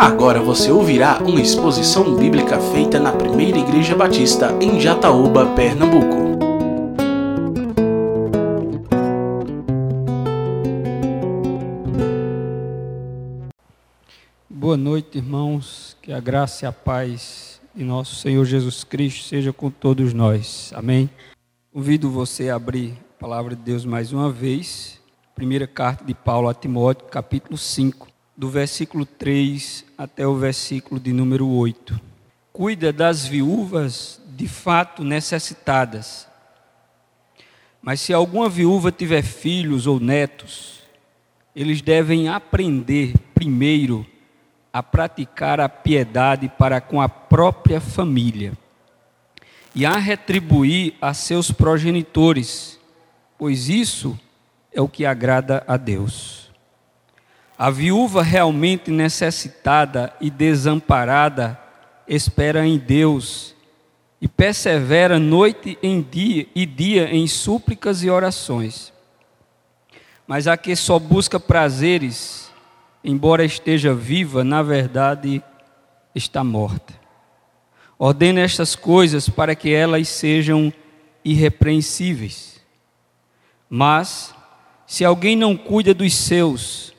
Agora você ouvirá uma exposição bíblica feita na Primeira Igreja Batista em Jataúba, Pernambuco. Boa noite, irmãos. Que a graça e a paz de nosso Senhor Jesus Cristo seja com todos nós. Amém. Convido você a abrir a palavra de Deus mais uma vez. Primeira carta de Paulo a Timóteo, capítulo 5 do versículo 3 até o versículo de número 8. Cuida das viúvas de fato necessitadas. Mas se alguma viúva tiver filhos ou netos, eles devem aprender primeiro a praticar a piedade para com a própria família e a retribuir a seus progenitores, pois isso é o que agrada a Deus. A viúva realmente necessitada e desamparada espera em Deus e persevera noite em dia e dia em súplicas e orações. Mas a que só busca prazeres, embora esteja viva, na verdade está morta. Ordena estas coisas para que elas sejam irrepreensíveis. Mas, se alguém não cuida dos seus,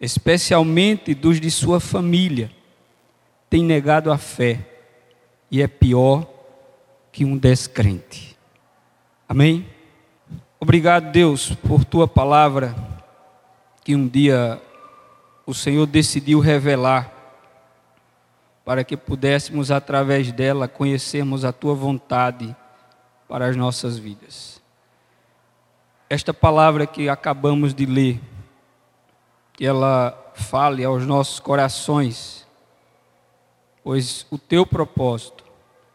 especialmente dos de sua família, tem negado a fé e é pior que um descrente. Amém? Obrigado, Deus, por tua palavra que um dia o Senhor decidiu revelar para que pudéssemos, através dela, conhecermos a tua vontade para as nossas vidas. Esta palavra que acabamos de ler que ela fale aos nossos corações, pois o teu propósito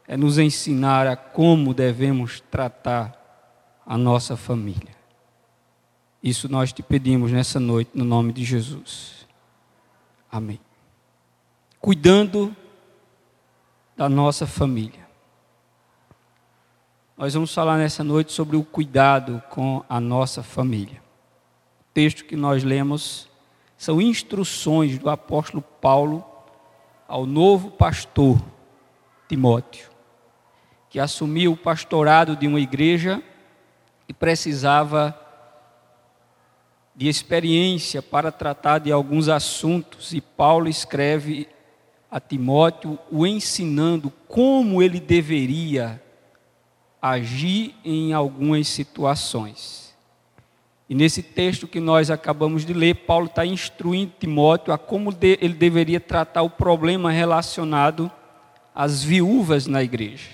é nos ensinar a como devemos tratar a nossa família. Isso nós te pedimos nessa noite, no nome de Jesus. Amém. Cuidando da nossa família. Nós vamos falar nessa noite sobre o cuidado com a nossa família. O texto que nós lemos são instruções do apóstolo Paulo ao novo pastor Timóteo, que assumiu o pastorado de uma igreja e precisava de experiência para tratar de alguns assuntos, e Paulo escreve a Timóteo o ensinando como ele deveria agir em algumas situações. E nesse texto que nós acabamos de ler, Paulo está instruindo Timóteo a como ele deveria tratar o problema relacionado às viúvas na igreja.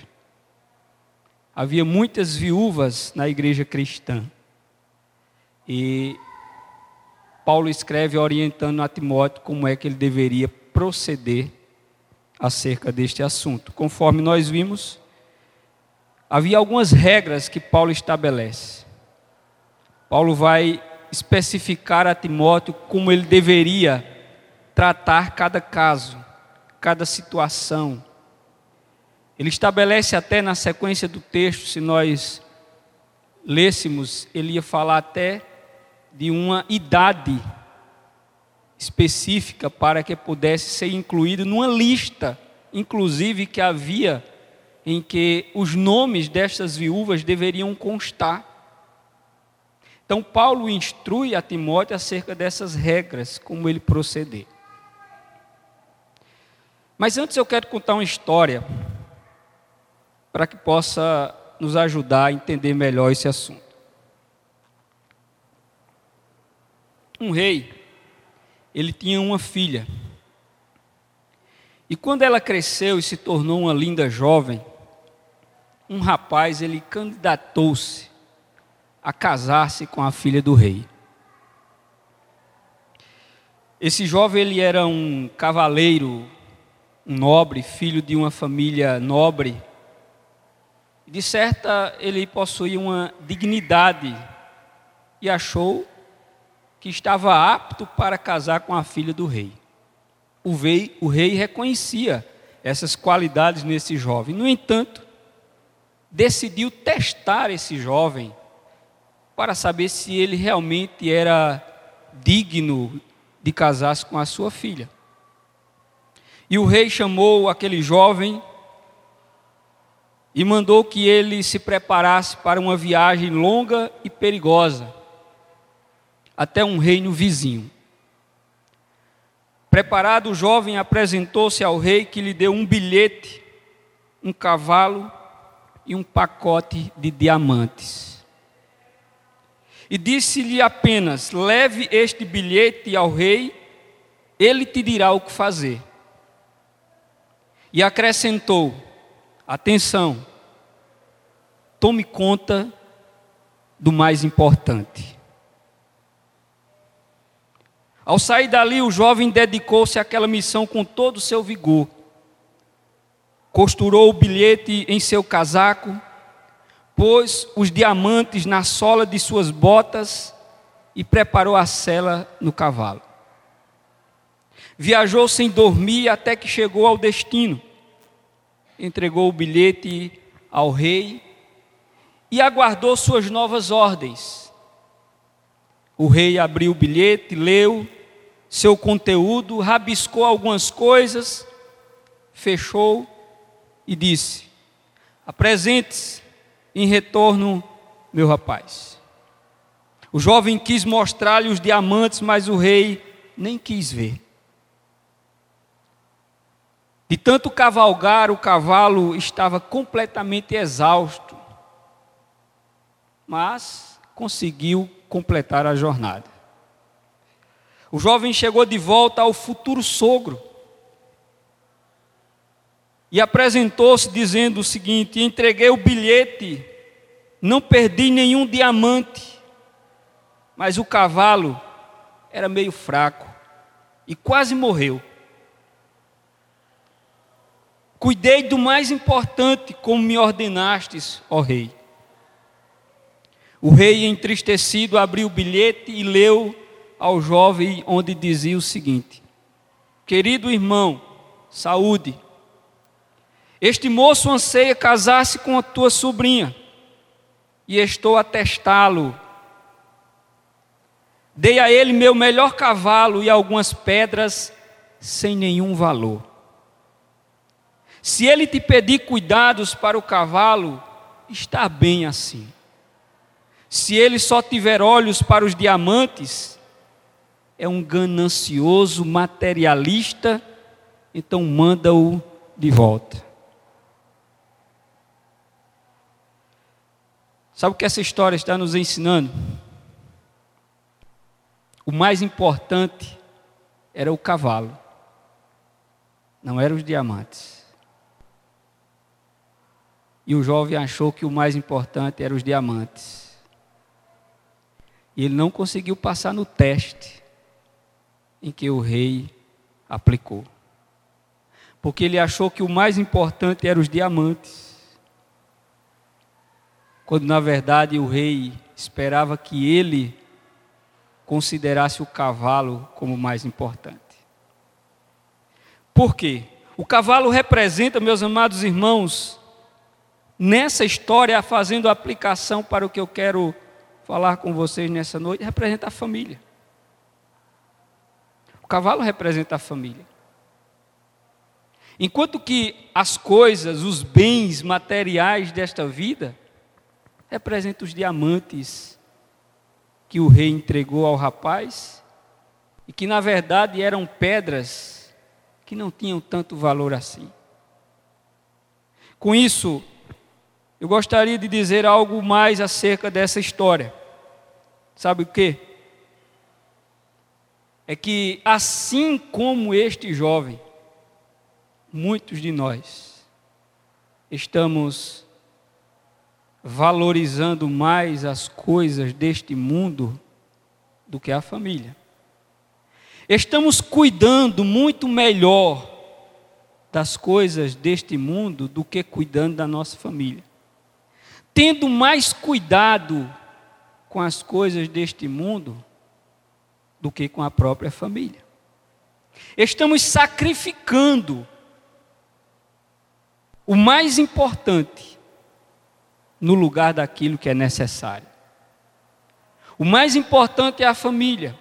Havia muitas viúvas na igreja cristã. E Paulo escreve orientando a Timóteo como é que ele deveria proceder acerca deste assunto. Conforme nós vimos, havia algumas regras que Paulo estabelece. Paulo vai especificar a Timóteo como ele deveria tratar cada caso, cada situação. Ele estabelece até na sequência do texto, se nós lêssemos, ele ia falar até de uma idade específica para que pudesse ser incluído numa lista, inclusive que havia em que os nomes destas viúvas deveriam constar. Então, Paulo instrui a Timóteo acerca dessas regras, como ele proceder. Mas antes eu quero contar uma história, para que possa nos ajudar a entender melhor esse assunto. Um rei, ele tinha uma filha. E quando ela cresceu e se tornou uma linda jovem, um rapaz ele candidatou-se a casar-se com a filha do rei. Esse jovem ele era um cavaleiro, um nobre, filho de uma família nobre. De certa, ele possuía uma dignidade e achou que estava apto para casar com a filha do rei. O rei, o rei reconhecia essas qualidades nesse jovem. No entanto, decidiu testar esse jovem para saber se ele realmente era digno de casar-se com a sua filha. E o rei chamou aquele jovem e mandou que ele se preparasse para uma viagem longa e perigosa até um reino vizinho. Preparado, o jovem apresentou-se ao rei, que lhe deu um bilhete, um cavalo e um pacote de diamantes. E disse-lhe apenas: Leve este bilhete ao rei, ele te dirá o que fazer. E acrescentou: Atenção, tome conta do mais importante. Ao sair dali, o jovem dedicou-se àquela missão com todo o seu vigor. Costurou o bilhete em seu casaco, pôs os diamantes na sola de suas botas e preparou a cela no cavalo. Viajou sem dormir até que chegou ao destino. Entregou o bilhete ao rei e aguardou suas novas ordens. O rei abriu o bilhete, leu seu conteúdo, rabiscou algumas coisas, fechou e disse: Apresente-se em retorno, meu rapaz. O jovem quis mostrar-lhe os diamantes, mas o rei nem quis ver. De tanto cavalgar, o cavalo estava completamente exausto, mas conseguiu completar a jornada. O jovem chegou de volta ao futuro sogro e apresentou-se dizendo o seguinte: entreguei o bilhete, não perdi nenhum diamante, mas o cavalo era meio fraco e quase morreu. Cuidei do mais importante, como me ordenastes, ó rei. O rei, entristecido, abriu o bilhete e leu ao jovem, onde dizia o seguinte: Querido irmão, saúde. Este moço anseia casar-se com a tua sobrinha, e estou a testá-lo. Dei a ele meu melhor cavalo e algumas pedras sem nenhum valor. Se ele te pedir cuidados para o cavalo, está bem assim. Se ele só tiver olhos para os diamantes, é um ganancioso materialista, então manda-o de volta. Sabe o que essa história está nos ensinando? O mais importante era o cavalo, não eram os diamantes. E o jovem achou que o mais importante eram os diamantes. E ele não conseguiu passar no teste em que o rei aplicou. Porque ele achou que o mais importante eram os diamantes. Quando na verdade o rei esperava que ele considerasse o cavalo como mais importante. Por quê? O cavalo representa, meus amados irmãos, nessa história, fazendo aplicação para o que eu quero falar com vocês nessa noite representa a família. O cavalo representa a família. Enquanto que as coisas, os bens materiais desta vida, representam os diamantes que o rei entregou ao rapaz e que na verdade eram pedras que não tinham tanto valor assim. Com isso, eu gostaria de dizer algo mais acerca dessa história. Sabe o que? É que assim como este jovem, muitos de nós estamos valorizando mais as coisas deste mundo do que a família. Estamos cuidando muito melhor das coisas deste mundo do que cuidando da nossa família tendo mais cuidado com as coisas deste mundo do que com a própria família. Estamos sacrificando o mais importante no lugar daquilo que é necessário. O mais importante é a família.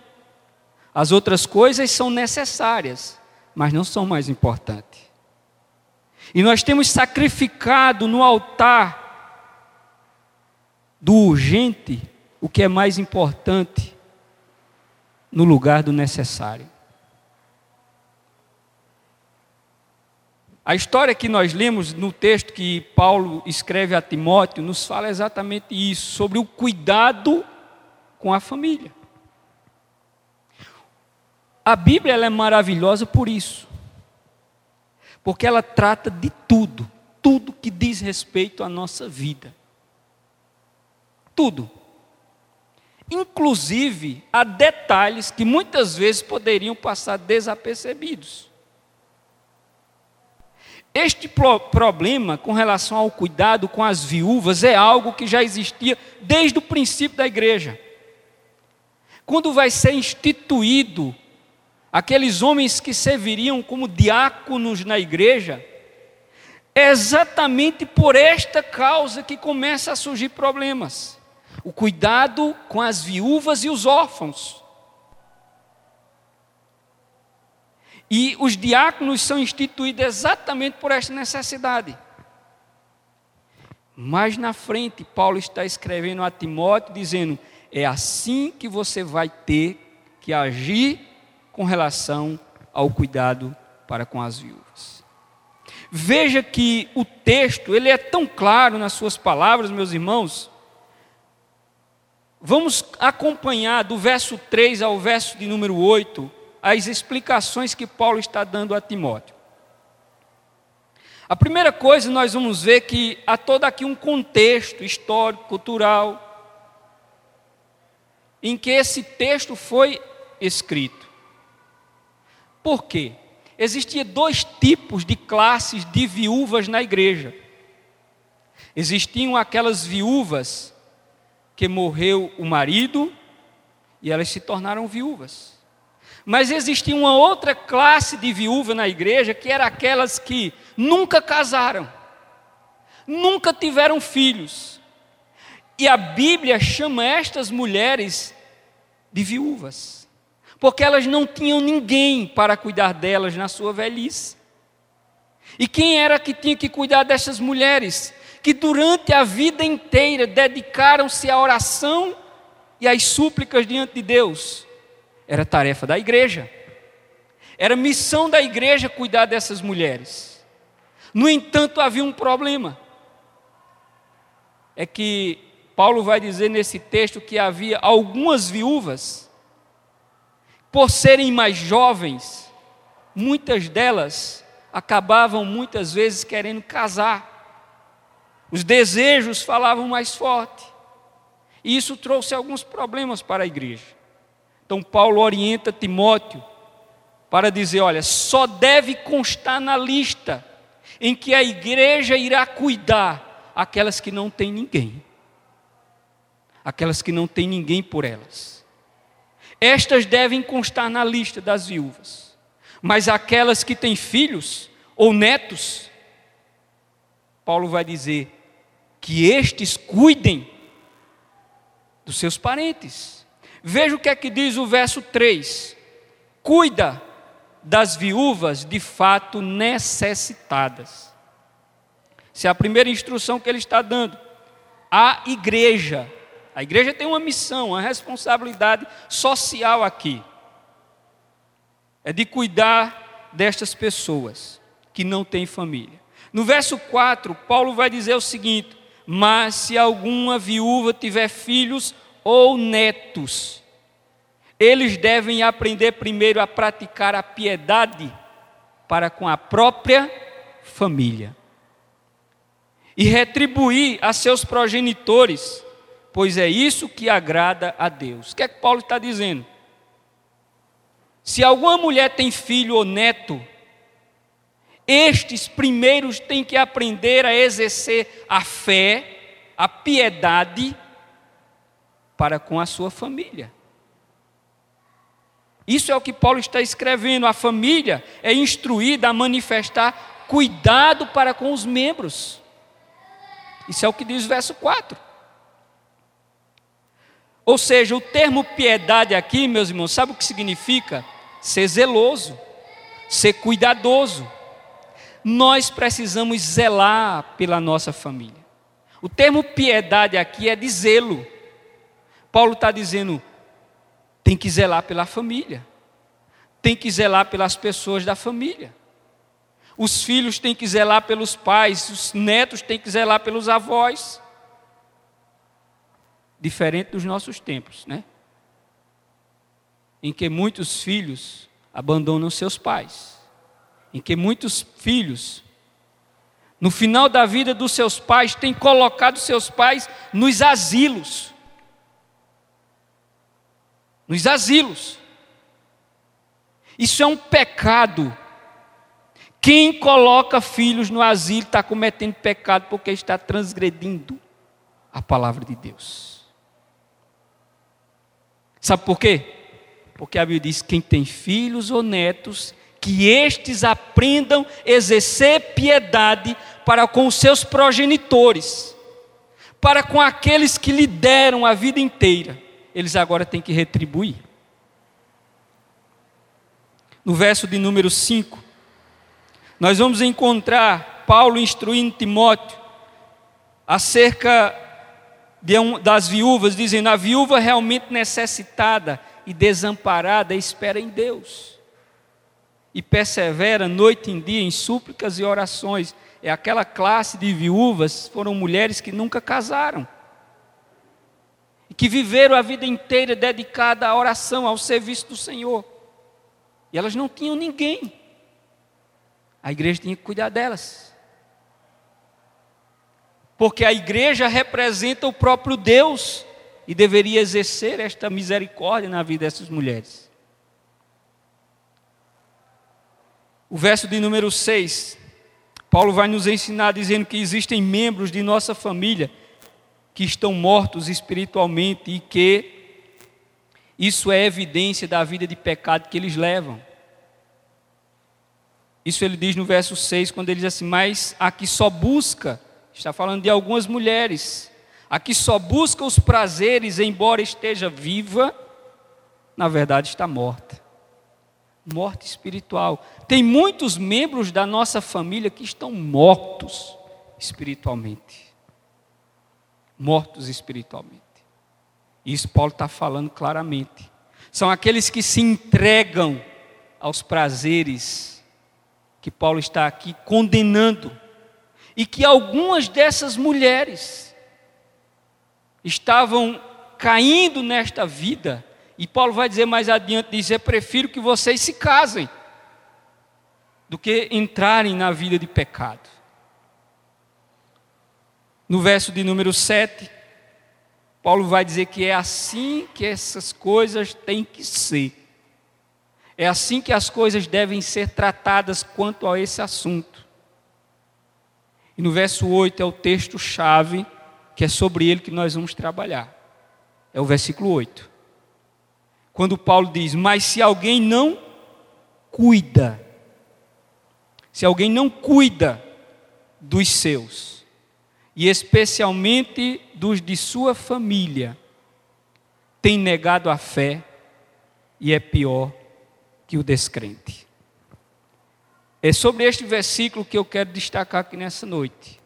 As outras coisas são necessárias, mas não são mais importantes. E nós temos sacrificado no altar do urgente o que é mais importante no lugar do necessário. A história que nós lemos no texto que Paulo escreve a Timóteo nos fala exatamente isso, sobre o cuidado com a família. A Bíblia é maravilhosa por isso, porque ela trata de tudo, tudo que diz respeito à nossa vida. Tudo. Inclusive, há detalhes que muitas vezes poderiam passar desapercebidos. Este pro problema com relação ao cuidado com as viúvas é algo que já existia desde o princípio da igreja. Quando vai ser instituído aqueles homens que serviriam como diáconos na igreja, é exatamente por esta causa que começa a surgir problemas. O cuidado com as viúvas e os órfãos. E os diáconos são instituídos exatamente por esta necessidade. Mais na frente, Paulo está escrevendo a Timóteo, dizendo: é assim que você vai ter que agir com relação ao cuidado para com as viúvas. Veja que o texto, ele é tão claro nas suas palavras, meus irmãos. Vamos acompanhar do verso 3 ao verso de número 8 as explicações que Paulo está dando a Timóteo. A primeira coisa nós vamos ver que há todo aqui um contexto histórico, cultural, em que esse texto foi escrito. Por quê? Existia dois tipos de classes de viúvas na igreja. Existiam aquelas viúvas que morreu o marido e elas se tornaram viúvas. Mas existia uma outra classe de viúva na igreja, que era aquelas que nunca casaram, nunca tiveram filhos. E a Bíblia chama estas mulheres de viúvas, porque elas não tinham ninguém para cuidar delas na sua velhice. E quem era que tinha que cuidar dessas mulheres? Que durante a vida inteira dedicaram-se à oração e às súplicas diante de Deus era tarefa da igreja. Era missão da igreja cuidar dessas mulheres. No entanto, havia um problema. É que Paulo vai dizer nesse texto que havia algumas viúvas, por serem mais jovens, muitas delas acabavam muitas vezes querendo casar. Os desejos falavam mais forte. E isso trouxe alguns problemas para a igreja. Então, Paulo orienta Timóteo para dizer: olha, só deve constar na lista em que a igreja irá cuidar aquelas que não têm ninguém, aquelas que não têm ninguém por elas. Estas devem constar na lista das viúvas, mas aquelas que têm filhos ou netos, Paulo vai dizer que estes cuidem dos seus parentes. Veja o que é que diz o verso 3: Cuida das viúvas de fato necessitadas. Essa é a primeira instrução que ele está dando. A igreja, a igreja tem uma missão, uma responsabilidade social aqui. É de cuidar destas pessoas que não têm família. No verso 4, Paulo vai dizer o seguinte: Mas se alguma viúva tiver filhos ou netos, eles devem aprender primeiro a praticar a piedade para com a própria família e retribuir a seus progenitores, pois é isso que agrada a Deus. O que é que Paulo está dizendo? Se alguma mulher tem filho ou neto, estes primeiros têm que aprender a exercer a fé, a piedade para com a sua família. Isso é o que Paulo está escrevendo. A família é instruída a manifestar cuidado para com os membros. Isso é o que diz o verso 4. Ou seja, o termo piedade aqui, meus irmãos, sabe o que significa? Ser zeloso, ser cuidadoso. Nós precisamos zelar pela nossa família. O termo piedade aqui é de zelo. Paulo está dizendo: tem que zelar pela família, tem que zelar pelas pessoas da família. Os filhos têm que zelar pelos pais, os netos têm que zelar pelos avós. Diferente dos nossos tempos, né? Em que muitos filhos abandonam seus pais, em que muitos filhos, no final da vida dos seus pais, têm colocado seus pais nos asilos. Nos asilos. Isso é um pecado quem coloca filhos no asilo está cometendo pecado porque está transgredindo a palavra de Deus. Sabe por quê? Porque a Bíblia diz: quem tem filhos ou netos, que estes aprendam a exercer piedade para com os seus progenitores, para com aqueles que lhe deram a vida inteira. Eles agora têm que retribuir. No verso de número 5, nós vamos encontrar Paulo instruindo Timóteo acerca um, das viúvas, dizendo: a viúva realmente necessitada e desamparada espera em Deus e persevera noite e dia em súplicas e orações. É aquela classe de viúvas, foram mulheres que nunca casaram que viveram a vida inteira dedicada à oração, ao serviço do Senhor. E elas não tinham ninguém. A igreja tinha que cuidar delas. Porque a igreja representa o próprio Deus e deveria exercer esta misericórdia na vida dessas mulheres. O verso de número 6, Paulo vai nos ensinar dizendo que existem membros de nossa família que estão mortos espiritualmente e que isso é evidência da vida de pecado que eles levam. Isso ele diz no verso 6, quando ele diz assim: Mas a que só busca, está falando de algumas mulheres, a que só busca os prazeres, embora esteja viva, na verdade está morta. Morte espiritual. Tem muitos membros da nossa família que estão mortos espiritualmente. Mortos espiritualmente. Isso Paulo está falando claramente. São aqueles que se entregam aos prazeres que Paulo está aqui condenando, e que algumas dessas mulheres estavam caindo nesta vida, e Paulo vai dizer mais adiante: dizer, prefiro que vocês se casem, do que entrarem na vida de pecado. No verso de número 7, Paulo vai dizer que é assim que essas coisas têm que ser. É assim que as coisas devem ser tratadas quanto a esse assunto. E no verso 8 é o texto-chave, que é sobre ele que nós vamos trabalhar. É o versículo 8. Quando Paulo diz: Mas se alguém não cuida, se alguém não cuida dos seus, e especialmente dos de sua família, tem negado a fé e é pior que o descrente. É sobre este versículo que eu quero destacar aqui nessa noite.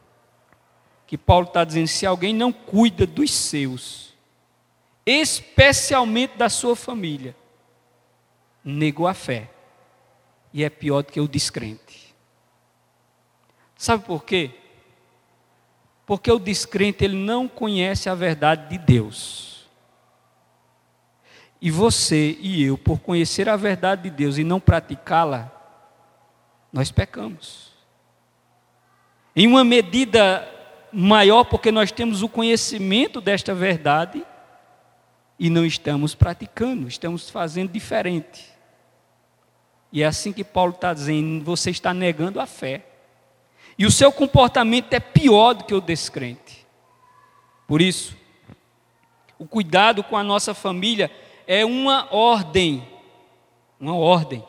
Que Paulo está dizendo: se alguém não cuida dos seus, especialmente da sua família, negou a fé e é pior do que o descrente. Sabe por quê? Porque o descrente ele não conhece a verdade de Deus. E você e eu, por conhecer a verdade de Deus e não praticá-la, nós pecamos. Em uma medida maior, porque nós temos o conhecimento desta verdade e não estamos praticando, estamos fazendo diferente. E é assim que Paulo está dizendo: você está negando a fé. E o seu comportamento é pior do que o descrente. Por isso, o cuidado com a nossa família é uma ordem. Uma ordem.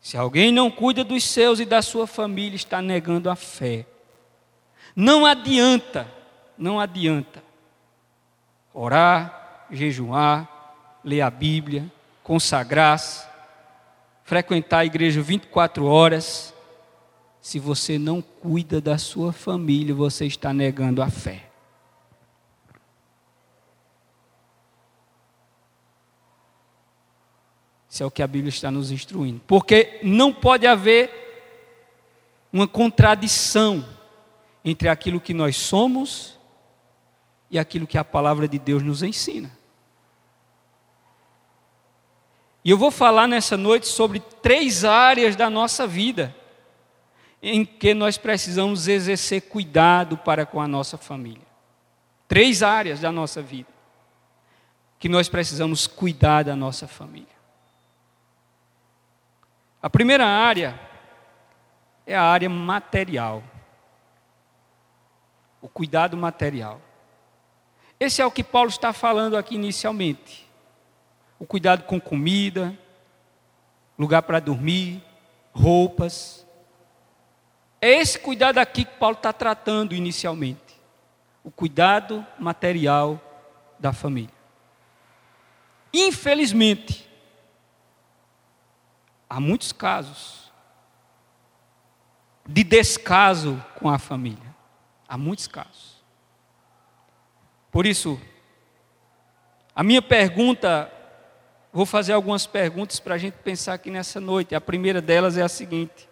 Se alguém não cuida dos seus e da sua família, está negando a fé. Não adianta, não adianta orar, jejuar, ler a Bíblia, consagrar-se, frequentar a igreja 24 horas. Se você não cuida da sua família, você está negando a fé. Isso é o que a Bíblia está nos instruindo. Porque não pode haver uma contradição entre aquilo que nós somos e aquilo que a palavra de Deus nos ensina. E eu vou falar nessa noite sobre três áreas da nossa vida em que nós precisamos exercer cuidado para com a nossa família. Três áreas da nossa vida que nós precisamos cuidar da nossa família. A primeira área é a área material. O cuidado material. Esse é o que Paulo está falando aqui inicialmente o cuidado com comida, lugar para dormir, roupas. É esse cuidado aqui que Paulo está tratando inicialmente. O cuidado material da família. Infelizmente, há muitos casos de descaso com a família. Há muitos casos. Por isso, a minha pergunta Vou fazer algumas perguntas para a gente pensar aqui nessa noite. A primeira delas é a seguinte: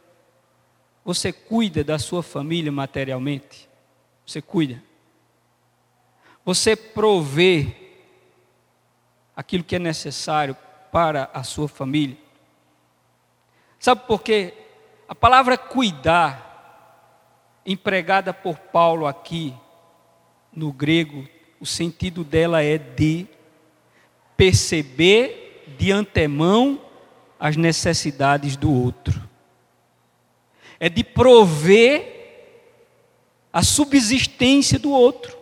Você cuida da sua família materialmente? Você cuida? Você provê aquilo que é necessário para a sua família? Sabe por quê? A palavra cuidar, empregada por Paulo aqui no grego, o sentido dela é de perceber de antemão as necessidades do outro. É de prover a subsistência do outro.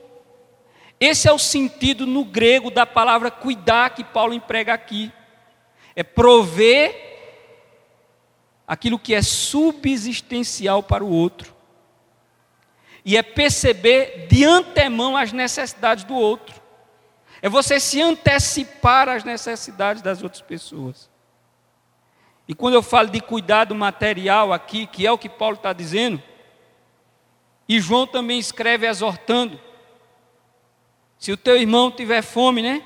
Esse é o sentido no grego da palavra cuidar que Paulo emprega aqui. É prover aquilo que é subsistencial para o outro. E é perceber de antemão as necessidades do outro. É você se antecipar às necessidades das outras pessoas. E quando eu falo de cuidado material aqui, que é o que Paulo está dizendo, e João também escreve exortando: se o teu irmão tiver fome, né?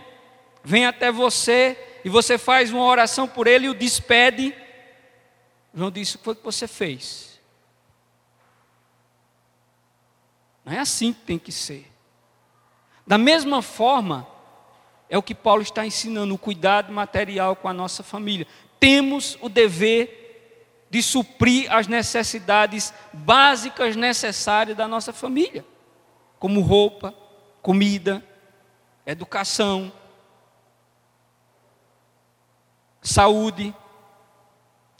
Vem até você e você faz uma oração por ele e o despede. João disse: o que foi que você fez? Não é assim que tem que ser. Da mesma forma, é o que Paulo está ensinando, o cuidado material com a nossa família. Temos o dever de suprir as necessidades básicas necessárias da nossa família, como roupa, comida, educação, saúde.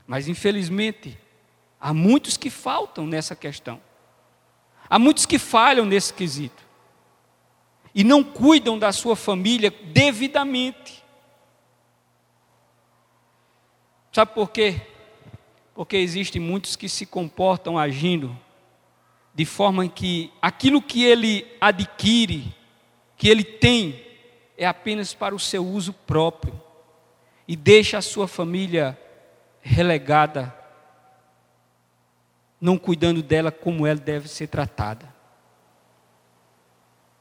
Mas infelizmente, há muitos que faltam nessa questão. Há muitos que falham nesse quesito e não cuidam da sua família devidamente. Sabe por quê? Porque existem muitos que se comportam agindo de forma que aquilo que ele adquire, que ele tem, é apenas para o seu uso próprio e deixa a sua família relegada, não cuidando dela como ela deve ser tratada.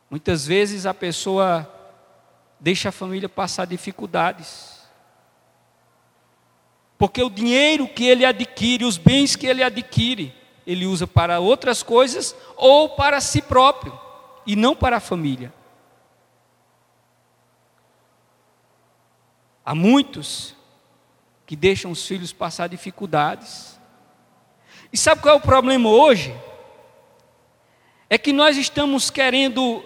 Muitas vezes a pessoa deixa a família passar dificuldades. Porque o dinheiro que ele adquire, os bens que ele adquire, ele usa para outras coisas ou para si próprio, e não para a família. Há muitos que deixam os filhos passar dificuldades. E sabe qual é o problema hoje? É que nós estamos querendo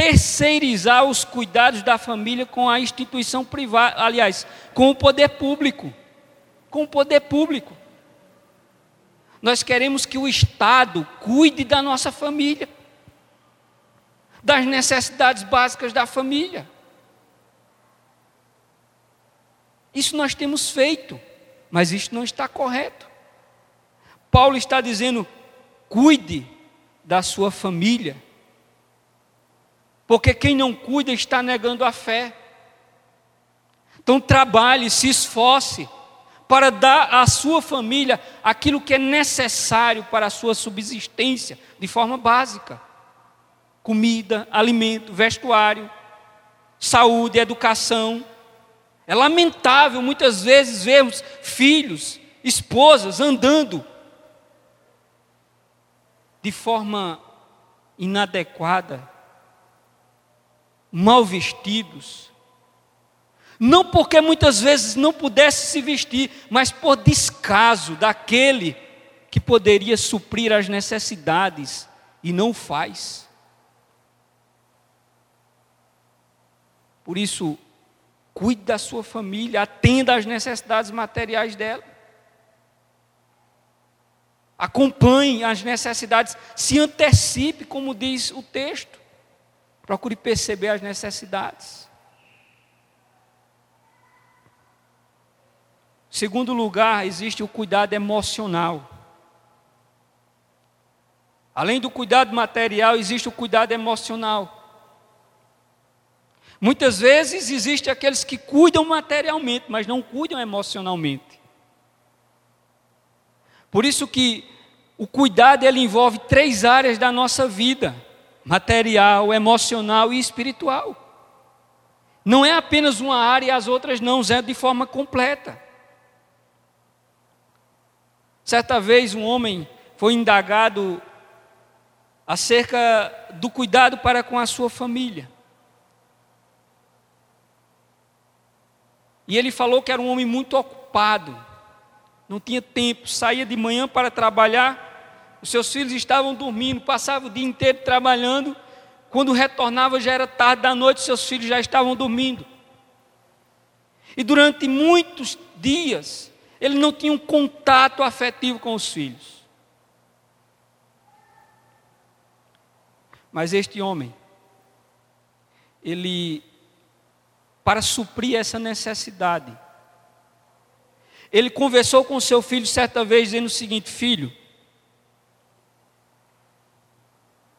terceirizar os cuidados da família com a instituição privada, aliás, com o poder público. Com o poder público. Nós queremos que o Estado cuide da nossa família, das necessidades básicas da família. Isso nós temos feito, mas isso não está correto. Paulo está dizendo: cuide da sua família porque quem não cuida está negando a fé. Então trabalhe, se esforce para dar à sua família aquilo que é necessário para a sua subsistência, de forma básica: comida, alimento, vestuário, saúde, educação. É lamentável muitas vezes vermos filhos, esposas andando de forma inadequada, mal vestidos, não porque muitas vezes não pudesse se vestir, mas por descaso daquele que poderia suprir as necessidades e não faz. Por isso, cuide da sua família, atenda às necessidades materiais dela. Acompanhe as necessidades, se antecipe, como diz o texto. Procure perceber as necessidades. Segundo lugar, existe o cuidado emocional. Além do cuidado material, existe o cuidado emocional. Muitas vezes existem aqueles que cuidam materialmente, mas não cuidam emocionalmente. Por isso que o cuidado ele envolve três áreas da nossa vida: material, emocional e espiritual. Não é apenas uma área e as outras não, é de forma completa. Certa vez um homem foi indagado acerca do cuidado para com a sua família. E ele falou que era um homem muito ocupado, não tinha tempo, saía de manhã para trabalhar, os seus filhos estavam dormindo, passava o dia inteiro trabalhando, quando retornava já era tarde da noite, seus filhos já estavam dormindo. E durante muitos dias, ele não tinha um contato afetivo com os filhos. Mas este homem, ele, para suprir essa necessidade, ele conversou com seu filho certa vez, dizendo o seguinte: Filho,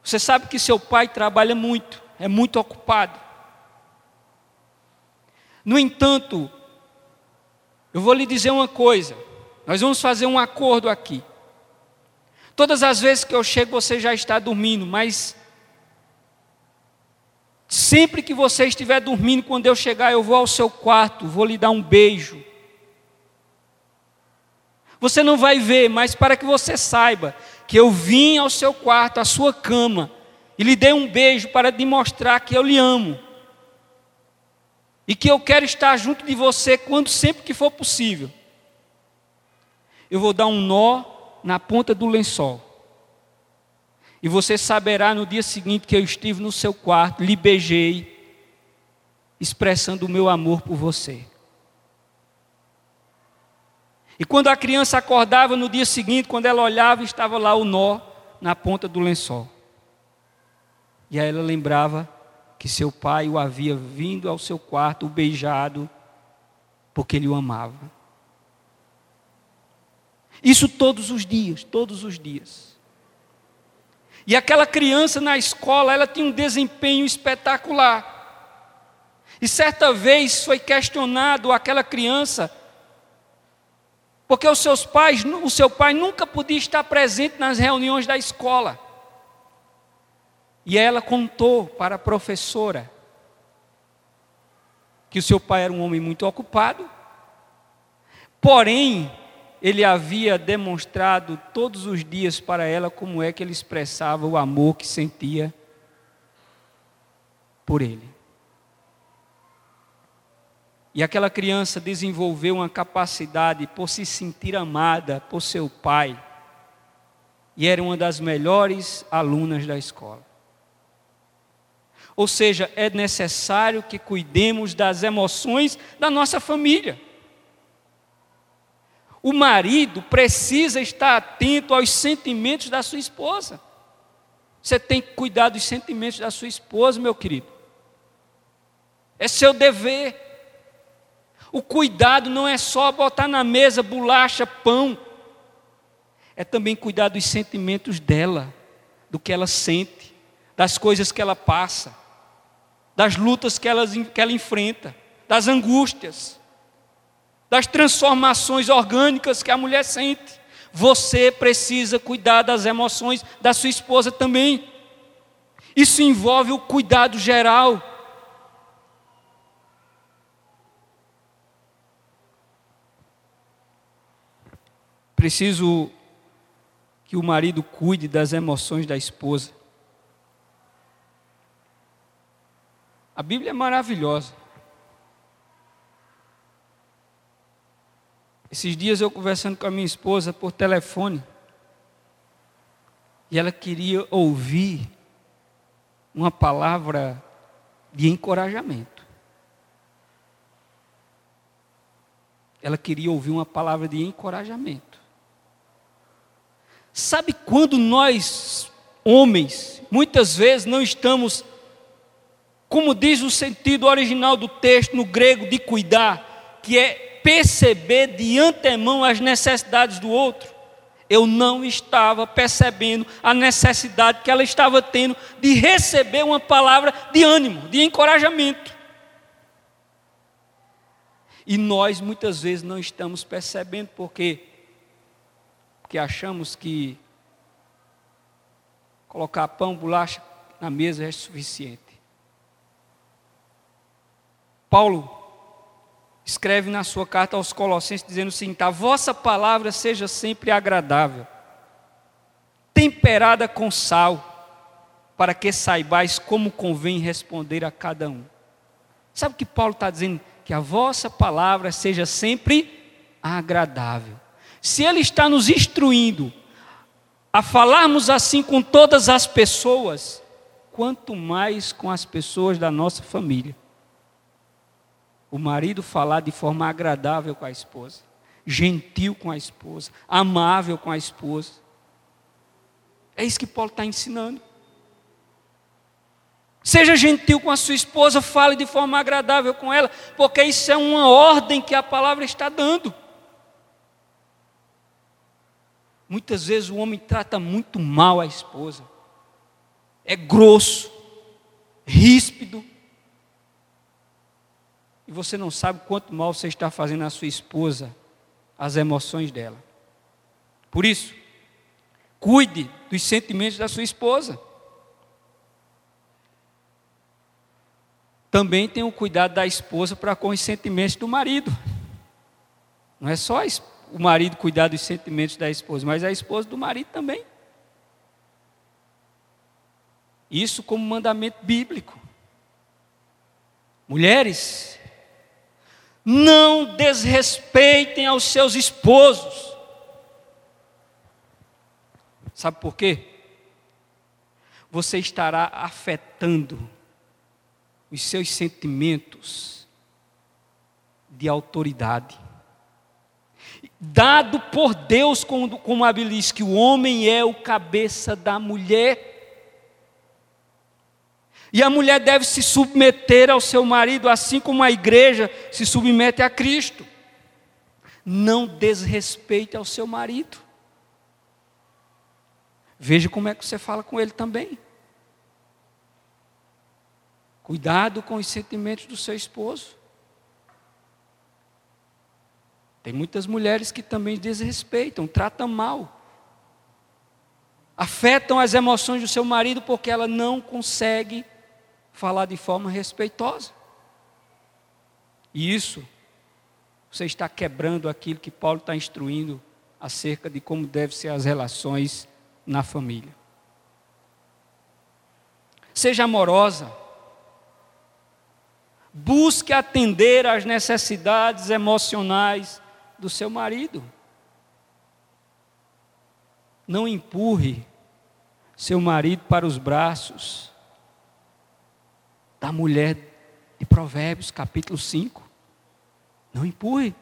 você sabe que seu pai trabalha muito, é muito ocupado. No entanto, eu vou lhe dizer uma coisa. Nós vamos fazer um acordo aqui. Todas as vezes que eu chego, você já está dormindo, mas sempre que você estiver dormindo, quando eu chegar, eu vou ao seu quarto, vou lhe dar um beijo. Você não vai ver, mas para que você saiba que eu vim ao seu quarto, à sua cama, e lhe dei um beijo para demonstrar que eu lhe amo e que eu quero estar junto de você quando sempre que for possível. Eu vou dar um nó na ponta do lençol. E você saberá no dia seguinte que eu estive no seu quarto, lhe beijei, expressando o meu amor por você. E quando a criança acordava no dia seguinte, quando ela olhava, estava lá o nó na ponta do lençol. E aí ela lembrava que seu pai o havia vindo ao seu quarto, o beijado, porque ele o amava. Isso todos os dias, todos os dias. E aquela criança na escola, ela tinha um desempenho espetacular. E certa vez foi questionado aquela criança, porque os seus pais, o seu pai nunca podia estar presente nas reuniões da escola. E ela contou para a professora que o seu pai era um homem muito ocupado, porém, ele havia demonstrado todos os dias para ela como é que ele expressava o amor que sentia por ele. E aquela criança desenvolveu uma capacidade por se sentir amada por seu pai, e era uma das melhores alunas da escola. Ou seja, é necessário que cuidemos das emoções da nossa família. O marido precisa estar atento aos sentimentos da sua esposa. Você tem que cuidar dos sentimentos da sua esposa, meu querido. É seu dever. O cuidado não é só botar na mesa bolacha, pão. É também cuidar dos sentimentos dela, do que ela sente, das coisas que ela passa das lutas que ela, que ela enfrenta, das angústias. das transformações orgânicas que a mulher sente. Você precisa cuidar das emoções da sua esposa também. Isso envolve o cuidado geral. Preciso que o marido cuide das emoções da esposa. A Bíblia é maravilhosa. Esses dias eu conversando com a minha esposa por telefone, e ela queria ouvir uma palavra de encorajamento. Ela queria ouvir uma palavra de encorajamento. Sabe quando nós, homens, muitas vezes não estamos, como diz o sentido original do texto no grego, de cuidar, que é perceber de antemão as necessidades do outro. Eu não estava percebendo a necessidade que ela estava tendo de receber uma palavra de ânimo, de encorajamento. E nós muitas vezes não estamos percebendo porque que achamos que colocar pão, bolacha na mesa é suficiente. Paulo escreve na sua carta aos Colossenses dizendo o seguinte: A vossa palavra seja sempre agradável, temperada com sal, para que saibais como convém responder a cada um. Sabe o que Paulo está dizendo? Que a vossa palavra seja sempre agradável. Se Ele está nos instruindo a falarmos assim com todas as pessoas, quanto mais com as pessoas da nossa família. O marido falar de forma agradável com a esposa, gentil com a esposa, amável com a esposa. É isso que Paulo está ensinando. Seja gentil com a sua esposa, fale de forma agradável com ela, porque isso é uma ordem que a palavra está dando. Muitas vezes o homem trata muito mal a esposa, é grosso, ríspido, e você não sabe quanto mal você está fazendo à sua esposa, as emoções dela. Por isso, cuide dos sentimentos da sua esposa. Também tenha o cuidado da esposa para com os sentimentos do marido. Não é só a esposa o marido cuidar dos sentimentos da esposa, mas a esposa do marido também. Isso como mandamento bíblico. Mulheres, não desrespeitem aos seus esposos. Sabe por quê? Você estará afetando os seus sentimentos de autoridade dado por Deus, como, como a Bíblia diz, que o homem é o cabeça da mulher. E a mulher deve se submeter ao seu marido, assim como a igreja se submete a Cristo. Não desrespeite ao seu marido. Veja como é que você fala com ele também. Cuidado com os sentimentos do seu esposo. Tem muitas mulheres que também desrespeitam, tratam mal. Afetam as emoções do seu marido porque ela não consegue falar de forma respeitosa. E isso, você está quebrando aquilo que Paulo está instruindo acerca de como devem ser as relações na família. Seja amorosa. Busque atender às necessidades emocionais do seu marido. Não empurre seu marido para os braços da mulher de Provérbios, capítulo 5. Não empurre.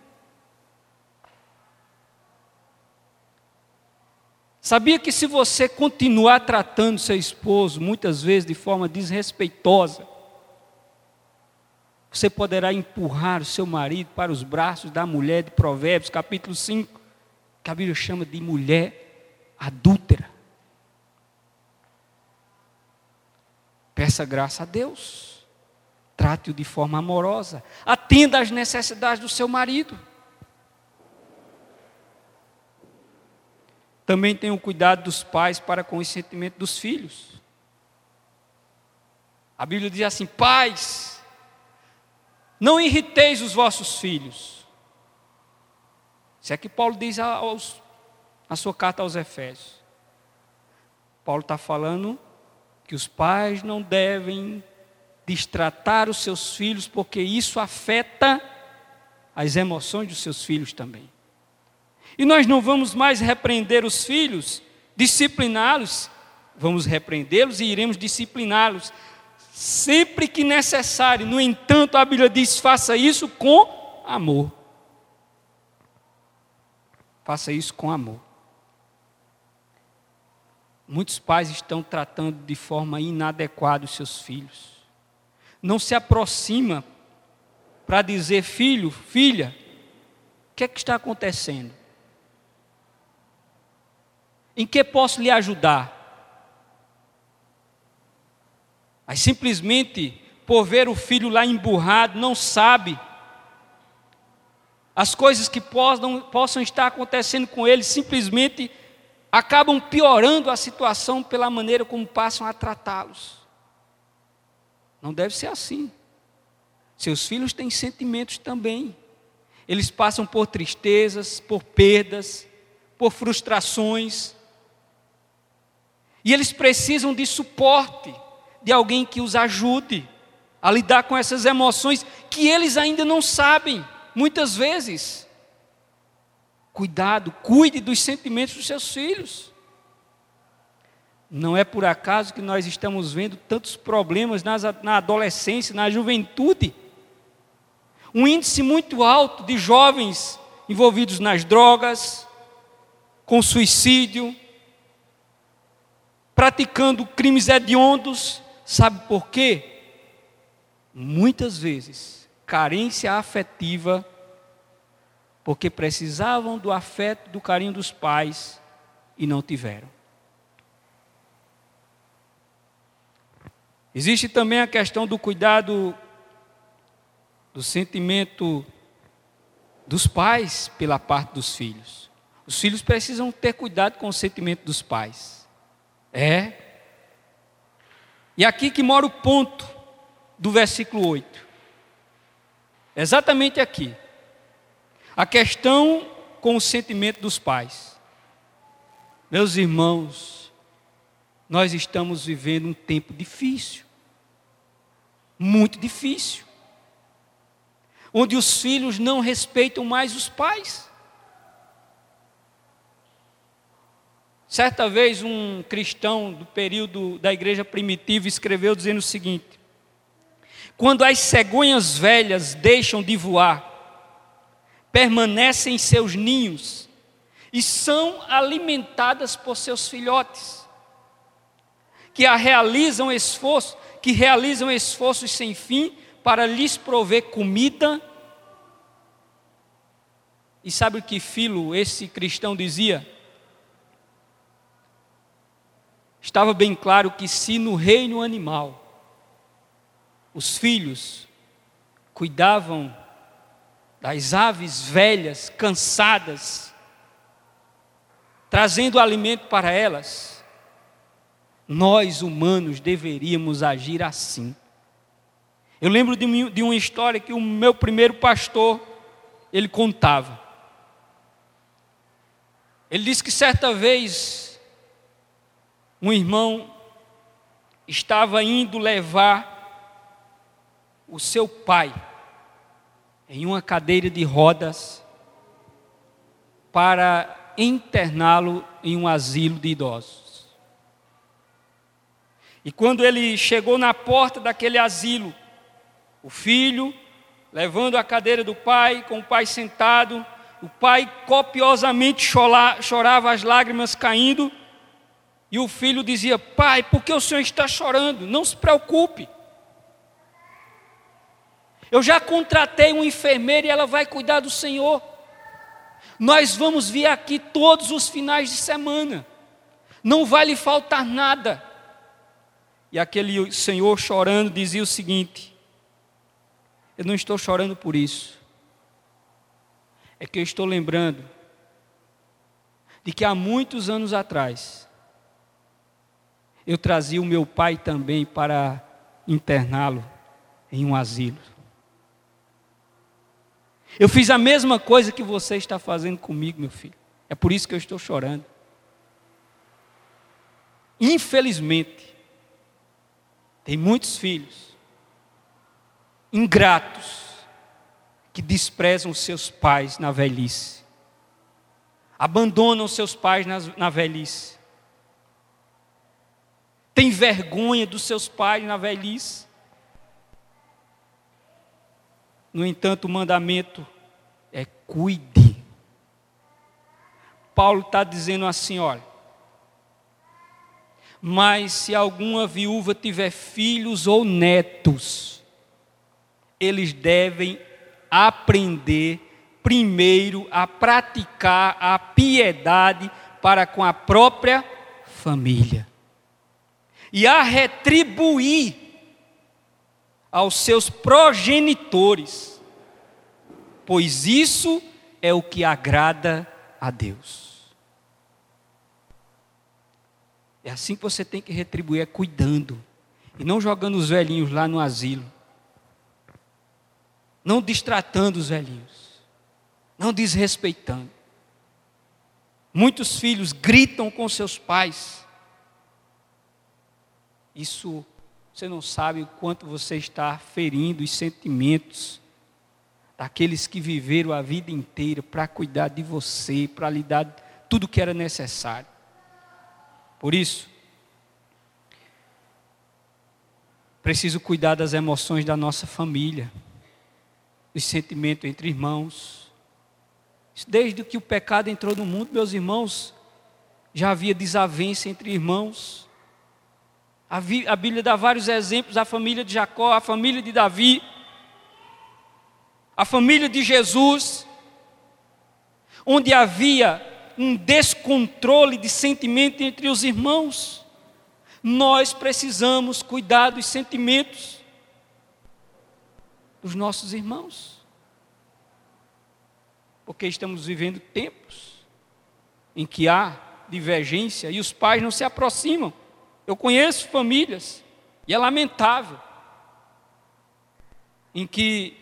Sabia que se você continuar tratando seu esposo muitas vezes de forma desrespeitosa, você poderá empurrar o seu marido para os braços da mulher de Provérbios, capítulo 5, que a Bíblia chama de mulher adúltera. Peça graça a Deus. Trate-o de forma amorosa. Atenda às necessidades do seu marido. Também tenha o cuidado dos pais para com o sentimento dos filhos. A Bíblia diz assim: pais, não irriteis os vossos filhos. Isso é que Paulo diz aos, na sua carta aos Efésios. Paulo está falando que os pais não devem destratar os seus filhos, porque isso afeta as emoções dos seus filhos também. E nós não vamos mais repreender os filhos, discipliná-los, vamos repreendê-los e iremos discipliná-los sempre que necessário. No entanto, a Bíblia diz: faça isso com amor. Faça isso com amor. Muitos pais estão tratando de forma inadequada os seus filhos. Não se aproxima para dizer, filho, filha, o que é que está acontecendo? Em que posso lhe ajudar? Mas simplesmente por ver o filho lá emburrado, não sabe as coisas que possam, possam estar acontecendo com ele, simplesmente acabam piorando a situação pela maneira como passam a tratá-los. Não deve ser assim. Seus filhos têm sentimentos também. Eles passam por tristezas, por perdas, por frustrações. E eles precisam de suporte, de alguém que os ajude a lidar com essas emoções que eles ainda não sabem, muitas vezes. Cuidado, cuide dos sentimentos dos seus filhos. Não é por acaso que nós estamos vendo tantos problemas nas, na adolescência, na juventude. Um índice muito alto de jovens envolvidos nas drogas, com suicídio, praticando crimes hediondos. Sabe por quê? Muitas vezes, carência afetiva porque precisavam do afeto, do carinho dos pais e não tiveram. Existe também a questão do cuidado, do sentimento dos pais pela parte dos filhos. Os filhos precisam ter cuidado com o sentimento dos pais. É. E aqui que mora o ponto do versículo 8. Exatamente aqui. A questão com o sentimento dos pais. Meus irmãos, nós estamos vivendo um tempo difícil. Muito difícil. Onde os filhos não respeitam mais os pais. Certa vez um cristão do período da igreja primitiva escreveu dizendo o seguinte: Quando as cegonhas velhas deixam de voar, permanecem em seus ninhos e são alimentadas por seus filhotes, que realizam esforço, que realizam esforços sem fim para lhes prover comida. E sabe o que Filo, esse cristão, dizia? Estava bem claro que se no reino animal os filhos cuidavam das aves velhas, cansadas, trazendo alimento para elas, nós humanos deveríamos agir assim. Eu lembro de, uma história que o meu primeiro pastor, ele contava. Ele disse que certa vez, um irmão estava indo levar o seu pai em uma cadeira de rodas para interná-lo em um asilo de idosos. E quando ele chegou na porta daquele asilo, o filho, levando a cadeira do pai, com o pai sentado, o pai copiosamente chorava, as lágrimas caindo, e o filho dizia: Pai, por que o senhor está chorando? Não se preocupe. Eu já contratei uma enfermeira e ela vai cuidar do Senhor. Nós vamos vir aqui todos os finais de semana. Não vai lhe faltar nada. E aquele senhor chorando dizia o seguinte: Eu não estou chorando por isso. É que eu estou lembrando de que há muitos anos atrás eu trazia o meu pai também para interná-lo em um asilo. Eu fiz a mesma coisa que você está fazendo comigo, meu filho. É por isso que eu estou chorando. Infelizmente, tem muitos filhos ingratos que desprezam seus pais na velhice, abandonam seus pais na, na velhice, têm vergonha dos seus pais na velhice. No entanto, o mandamento é cuide. Paulo está dizendo assim: olha, mas se alguma viúva tiver filhos ou netos, eles devem aprender primeiro a praticar a piedade para com a própria família e a retribuir aos seus progenitores, pois isso é o que agrada a Deus. É assim que você tem que retribuir, é cuidando. E não jogando os velhinhos lá no asilo. Não distratando os velhinhos. Não desrespeitando. Muitos filhos gritam com seus pais. Isso você não sabe o quanto você está ferindo os sentimentos daqueles que viveram a vida inteira para cuidar de você, para lhe dar tudo que era necessário. Por isso, preciso cuidar das emoções da nossa família, dos sentimentos entre irmãos. Desde que o pecado entrou no mundo, meus irmãos, já havia desavença entre irmãos. A Bíblia dá vários exemplos: a família de Jacó, a família de Davi, a família de Jesus, onde havia um descontrole de sentimento entre os irmãos. Nós precisamos cuidar dos sentimentos dos nossos irmãos. Porque estamos vivendo tempos em que há divergência e os pais não se aproximam. Eu conheço famílias, e é lamentável, em que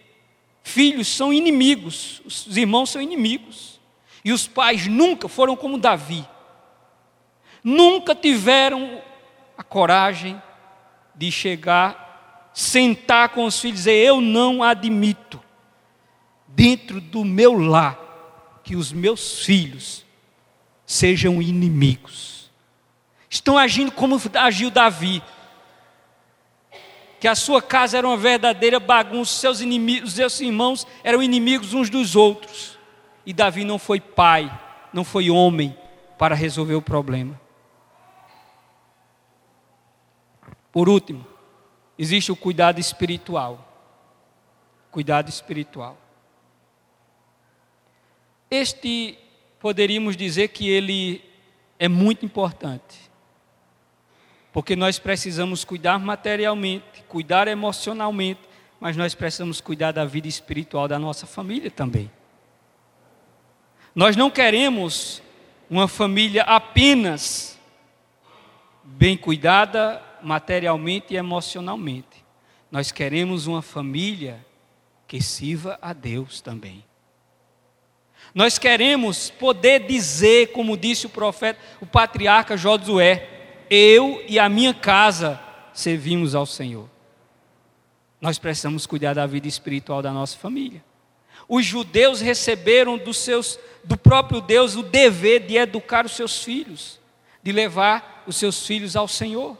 filhos são inimigos, os irmãos são inimigos. E os pais nunca foram como Davi. Nunca tiveram a coragem de chegar, sentar com os filhos e dizer: Eu não admito, dentro do meu lar, que os meus filhos sejam inimigos. Estão agindo como agiu Davi, que a sua casa era uma verdadeira bagunça, seus inimigos, seus irmãos eram inimigos uns dos outros. E Davi não foi pai, não foi homem para resolver o problema. Por último, existe o cuidado espiritual. Cuidado espiritual. Este, poderíamos dizer que ele é muito importante. Porque nós precisamos cuidar materialmente, cuidar emocionalmente, mas nós precisamos cuidar da vida espiritual da nossa família também. Nós não queremos uma família apenas bem cuidada materialmente e emocionalmente. Nós queremos uma família que sirva a Deus também. Nós queremos poder dizer, como disse o profeta, o patriarca Josué, eu e a minha casa servimos ao Senhor. Nós precisamos cuidar da vida espiritual da nossa família. Os judeus receberam dos seus, do próprio Deus o dever de educar os seus filhos, de levar os seus filhos ao Senhor.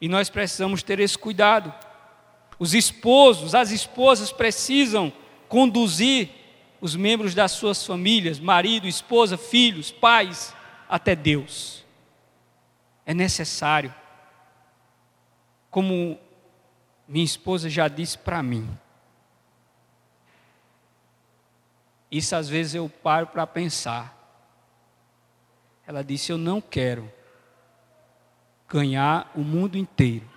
E nós precisamos ter esse cuidado. Os esposos, as esposas precisam conduzir os membros das suas famílias, marido, esposa, filhos, pais, até Deus. É necessário. Como minha esposa já disse para mim, Isso às vezes eu paro para pensar. Ela disse: Eu não quero ganhar o mundo inteiro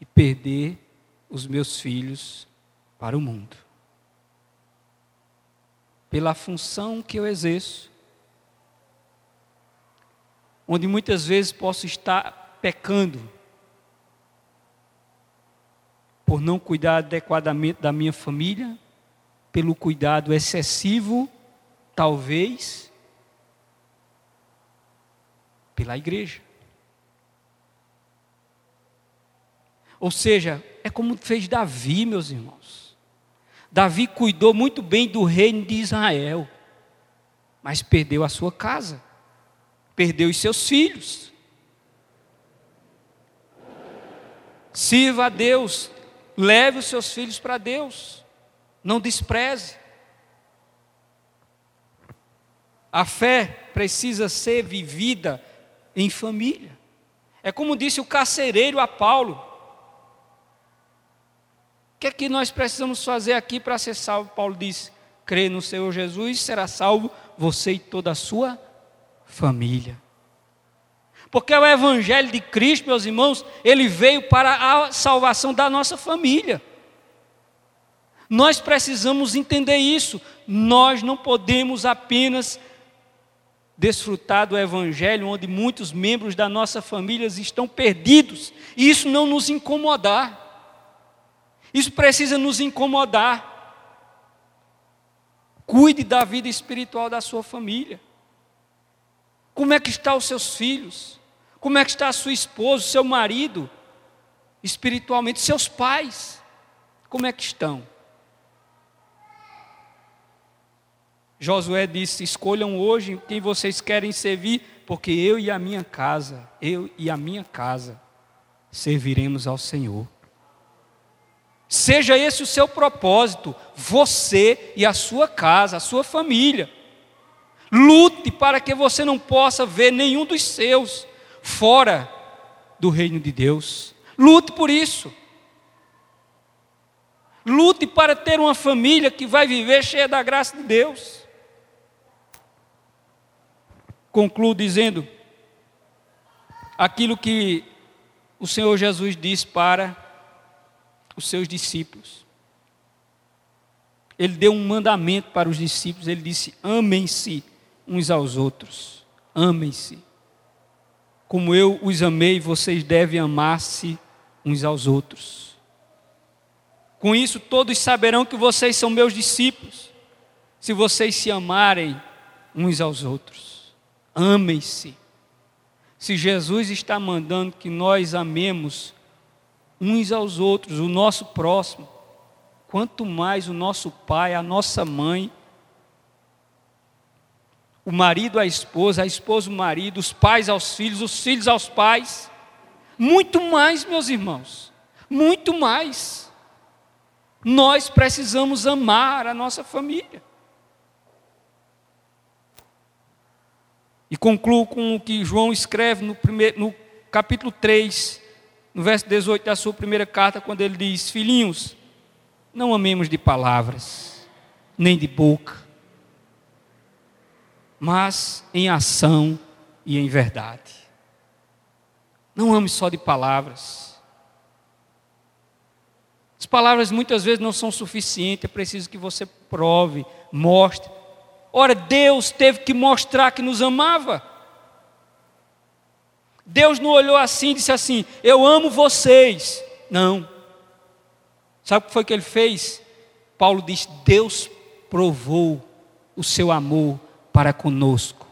e perder os meus filhos para o mundo. Pela função que eu exerço, onde muitas vezes posso estar pecando por não cuidar adequadamente da minha família, pelo cuidado excessivo, talvez, pela igreja. Ou seja, é como fez Davi, meus irmãos. Davi cuidou muito bem do reino de Israel, mas perdeu a sua casa, perdeu os seus filhos. Sirva a Deus, leve os seus filhos para Deus, não despreze. A fé precisa ser vivida em família. É como disse o carcereiro a Paulo: o que é que nós precisamos fazer aqui para ser salvo? Paulo disse: crê no Senhor Jesus, será salvo você e toda a sua família. Porque o Evangelho de Cristo, meus irmãos, ele veio para a salvação da nossa família. Nós precisamos entender isso. Nós não podemos apenas desfrutar do Evangelho, onde muitos membros da nossa família estão perdidos, e isso não nos incomodar. Isso precisa nos incomodar. Cuide da vida espiritual da sua família. Como é que estão os seus filhos? Como é que está a sua esposa, seu marido? Espiritualmente, seus pais. Como é que estão? Josué disse: Escolham hoje quem vocês querem servir, porque eu e a minha casa, eu e a minha casa, serviremos ao Senhor. Seja esse o seu propósito, você e a sua casa, a sua família. Lute para que você não possa ver nenhum dos seus fora do reino de Deus. Lute por isso. Lute para ter uma família que vai viver cheia da graça de Deus. Concluo dizendo aquilo que o Senhor Jesus disse para os seus discípulos. Ele deu um mandamento para os discípulos, ele disse: amem-se uns aos outros, amem-se. Como eu os amei, vocês devem amar-se uns aos outros. Com isso, todos saberão que vocês são meus discípulos, se vocês se amarem uns aos outros. Amem-se. Se Jesus está mandando que nós amemos uns aos outros, o nosso próximo, quanto mais o nosso pai, a nossa mãe, o marido à esposa, a esposa ao marido, os pais aos filhos, os filhos aos pais. Muito mais, meus irmãos, muito mais. Nós precisamos amar a nossa família. E concluo com o que João escreve no, primeiro, no capítulo 3, no verso 18 da sua primeira carta, quando ele diz: Filhinhos, não amemos de palavras, nem de boca, mas em ação e em verdade. Não ame só de palavras. As palavras muitas vezes não são suficientes, é preciso que você prove, mostre. Ora, Deus teve que mostrar que nos amava. Deus não olhou assim e disse assim: Eu amo vocês. Não. Sabe o que foi que ele fez? Paulo diz: Deus provou o seu amor para conosco,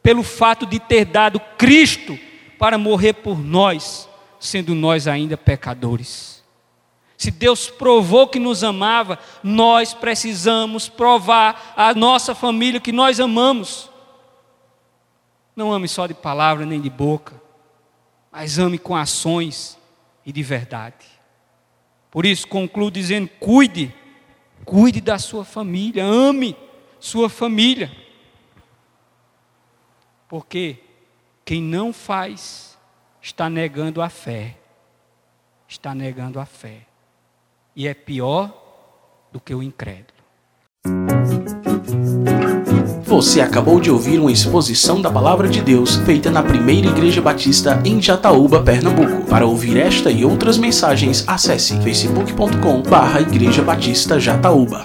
pelo fato de ter dado Cristo para morrer por nós, sendo nós ainda pecadores. Se Deus provou que nos amava, nós precisamos provar à nossa família que nós amamos. Não ame só de palavra nem de boca, mas ame com ações e de verdade. Por isso, concluo dizendo: cuide, cuide da sua família, ame sua família. Porque quem não faz está negando a fé. Está negando a fé. E é pior do que o incrédulo. Você acabou de ouvir uma exposição da Palavra de Deus feita na Primeira Igreja Batista em Jataúba, Pernambuco. Para ouvir esta e outras mensagens, acesse facebook.com/barra Igreja Batista Jataúba.